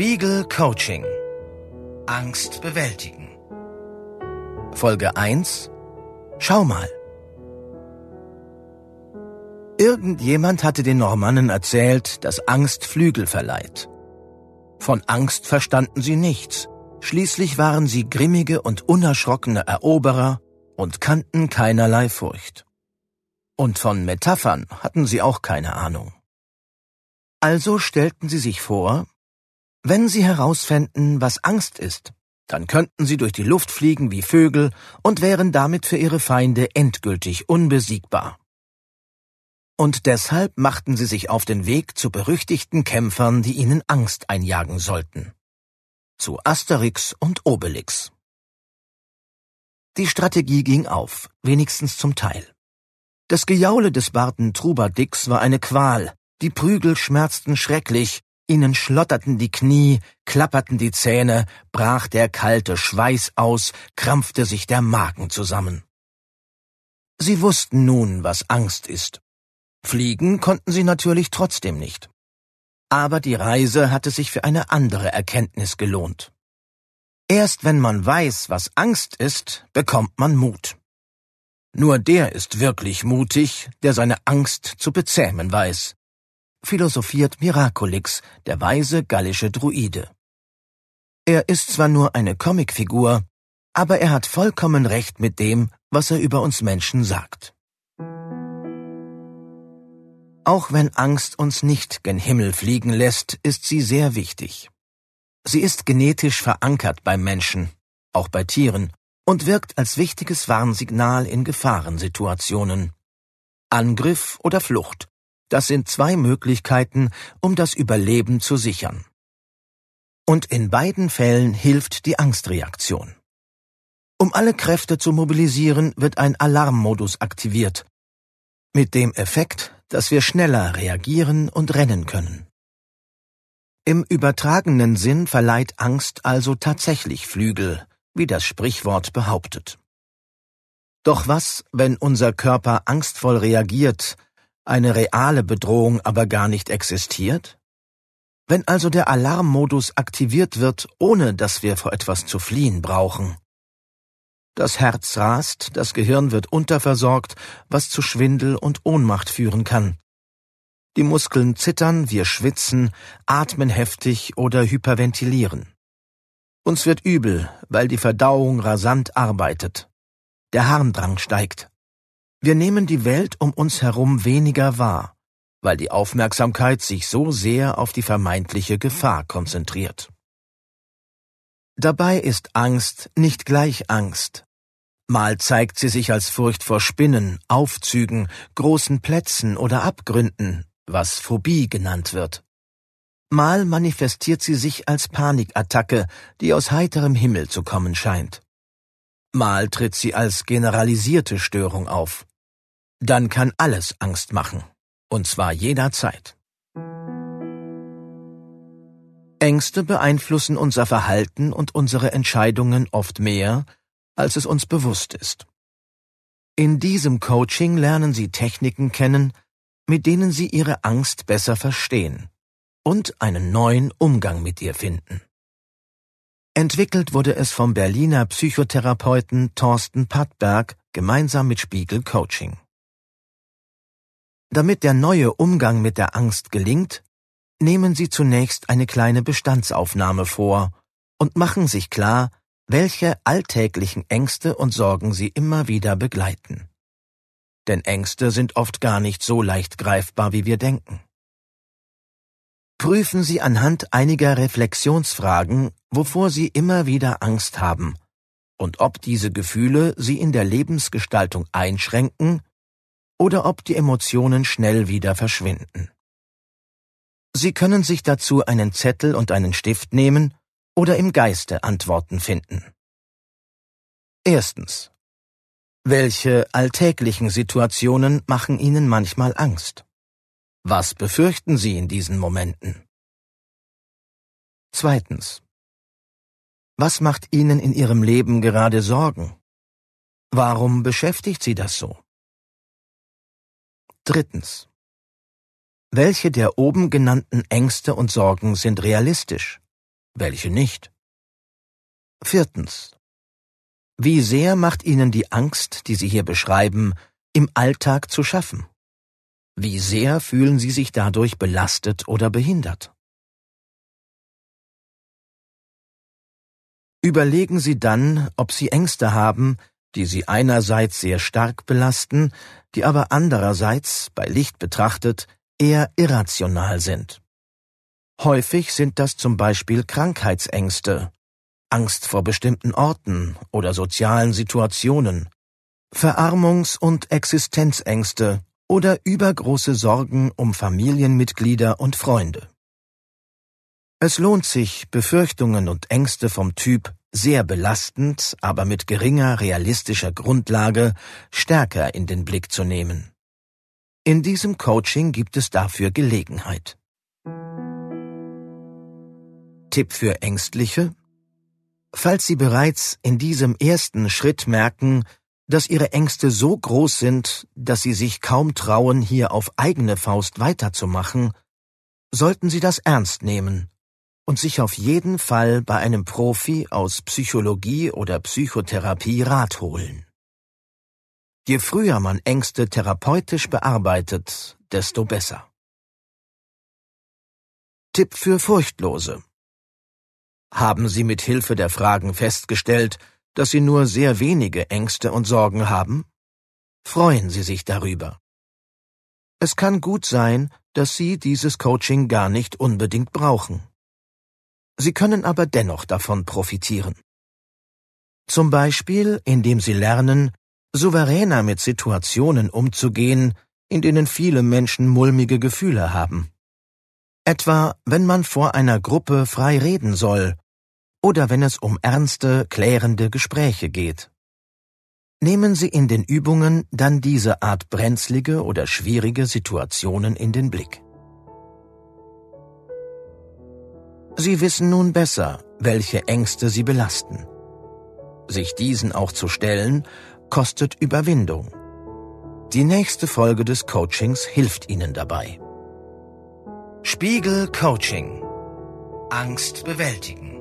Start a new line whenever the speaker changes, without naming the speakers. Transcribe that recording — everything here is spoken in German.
Spiegel Coaching. Angst bewältigen. Folge 1. Schau mal. Irgendjemand hatte den Normannen erzählt, dass Angst Flügel verleiht. Von Angst verstanden sie nichts. Schließlich waren sie grimmige und unerschrockene Eroberer und kannten keinerlei Furcht. Und von Metaphern hatten sie auch keine Ahnung. Also stellten sie sich vor, wenn sie herausfänden, was Angst ist, dann könnten sie durch die Luft fliegen wie Vögel und wären damit für ihre Feinde endgültig unbesiegbar. Und deshalb machten sie sich auf den Weg zu berüchtigten Kämpfern, die ihnen Angst einjagen sollten. Zu Asterix und Obelix. Die Strategie ging auf, wenigstens zum Teil. Das Gejaule des Barten Trubadix war eine Qual, die Prügel schmerzten schrecklich, ihnen schlotterten die Knie, klapperten die Zähne, brach der kalte Schweiß aus, krampfte sich der Magen zusammen. Sie wussten nun, was Angst ist. Fliegen konnten sie natürlich trotzdem nicht. Aber die Reise hatte sich für eine andere Erkenntnis gelohnt. Erst wenn man weiß, was Angst ist, bekommt man Mut. Nur der ist wirklich mutig, der seine Angst zu bezähmen weiß philosophiert Miraculix, der weise gallische Druide. Er ist zwar nur eine Comicfigur, aber er hat vollkommen recht mit dem, was er über uns Menschen sagt. Auch wenn Angst uns nicht gen Himmel fliegen lässt, ist sie sehr wichtig. Sie ist genetisch verankert beim Menschen, auch bei Tieren, und wirkt als wichtiges Warnsignal in Gefahrensituationen. Angriff oder Flucht, das sind zwei Möglichkeiten, um das Überleben zu sichern. Und in beiden Fällen hilft die Angstreaktion. Um alle Kräfte zu mobilisieren, wird ein Alarmmodus aktiviert, mit dem Effekt, dass wir schneller reagieren und rennen können. Im übertragenen Sinn verleiht Angst also tatsächlich Flügel, wie das Sprichwort behauptet. Doch was, wenn unser Körper angstvoll reagiert, eine reale Bedrohung aber gar nicht existiert? Wenn also der Alarmmodus aktiviert wird, ohne dass wir vor etwas zu fliehen brauchen. Das Herz rast, das Gehirn wird unterversorgt, was zu Schwindel und Ohnmacht führen kann. Die Muskeln zittern, wir schwitzen, atmen heftig oder hyperventilieren. Uns wird übel, weil die Verdauung rasant arbeitet. Der Harndrang steigt. Wir nehmen die Welt um uns herum weniger wahr, weil die Aufmerksamkeit sich so sehr auf die vermeintliche Gefahr konzentriert. Dabei ist Angst nicht gleich Angst. Mal zeigt sie sich als Furcht vor Spinnen, Aufzügen, großen Plätzen oder Abgründen, was Phobie genannt wird. Mal manifestiert sie sich als Panikattacke, die aus heiterem Himmel zu kommen scheint. Mal tritt sie als generalisierte Störung auf dann kann alles Angst machen, und zwar jederzeit. Ängste beeinflussen unser Verhalten und unsere Entscheidungen oft mehr, als es uns bewusst ist. In diesem Coaching lernen Sie Techniken kennen, mit denen Sie Ihre Angst besser verstehen und einen neuen Umgang mit ihr finden. Entwickelt wurde es vom Berliner Psychotherapeuten Thorsten Pattberg gemeinsam mit Spiegel Coaching. Damit der neue Umgang mit der Angst gelingt, nehmen Sie zunächst eine kleine Bestandsaufnahme vor und machen sich klar, welche alltäglichen Ängste und Sorgen Sie immer wieder begleiten. Denn Ängste sind oft gar nicht so leicht greifbar, wie wir denken. Prüfen Sie anhand einiger Reflexionsfragen, wovor Sie immer wieder Angst haben und ob diese Gefühle Sie in der Lebensgestaltung einschränken oder ob die Emotionen schnell wieder verschwinden. Sie können sich dazu einen Zettel und einen Stift nehmen oder im Geiste Antworten finden. Erstens. Welche alltäglichen Situationen machen Ihnen manchmal Angst? Was befürchten Sie in diesen Momenten? Zweitens. Was macht Ihnen in Ihrem Leben gerade Sorgen? Warum beschäftigt Sie das so? Drittens. Welche der oben genannten Ängste und Sorgen sind realistisch? welche nicht. Viertens. Wie sehr macht Ihnen die Angst, die Sie hier beschreiben, im Alltag zu schaffen? Wie sehr fühlen Sie sich dadurch belastet oder behindert? Überlegen Sie dann, ob Sie Ängste haben, die Sie einerseits sehr stark belasten, die aber andererseits, bei Licht betrachtet, eher irrational sind. Häufig sind das zum Beispiel Krankheitsängste, Angst vor bestimmten Orten oder sozialen Situationen, Verarmungs- und Existenzängste oder übergroße Sorgen um Familienmitglieder und Freunde. Es lohnt sich, Befürchtungen und Ängste vom Typ sehr belastend, aber mit geringer realistischer Grundlage stärker in den Blick zu nehmen. In diesem Coaching gibt es dafür Gelegenheit. Tipp für Ängstliche? Falls Sie bereits in diesem ersten Schritt merken, dass Ihre Ängste so groß sind, dass Sie sich kaum trauen, hier auf eigene Faust weiterzumachen, sollten Sie das ernst nehmen und sich auf jeden Fall bei einem Profi aus Psychologie oder Psychotherapie Rat holen. Je früher man Ängste therapeutisch bearbeitet, desto besser. Tipp für Furchtlose. Haben Sie mit Hilfe der Fragen festgestellt, dass Sie nur sehr wenige Ängste und Sorgen haben? Freuen Sie sich darüber. Es kann gut sein, dass Sie dieses Coaching gar nicht unbedingt brauchen. Sie können aber dennoch davon profitieren. Zum Beispiel, indem Sie lernen, souveräner mit Situationen umzugehen, in denen viele Menschen mulmige Gefühle haben. Etwa, wenn man vor einer Gruppe frei reden soll oder wenn es um ernste, klärende Gespräche geht. Nehmen Sie in den Übungen dann diese Art brenzlige oder schwierige Situationen in den Blick. Sie wissen nun besser, welche Ängste Sie belasten. Sich diesen auch zu stellen, kostet Überwindung. Die nächste Folge des Coachings hilft Ihnen dabei. Spiegel Coaching. Angst bewältigen.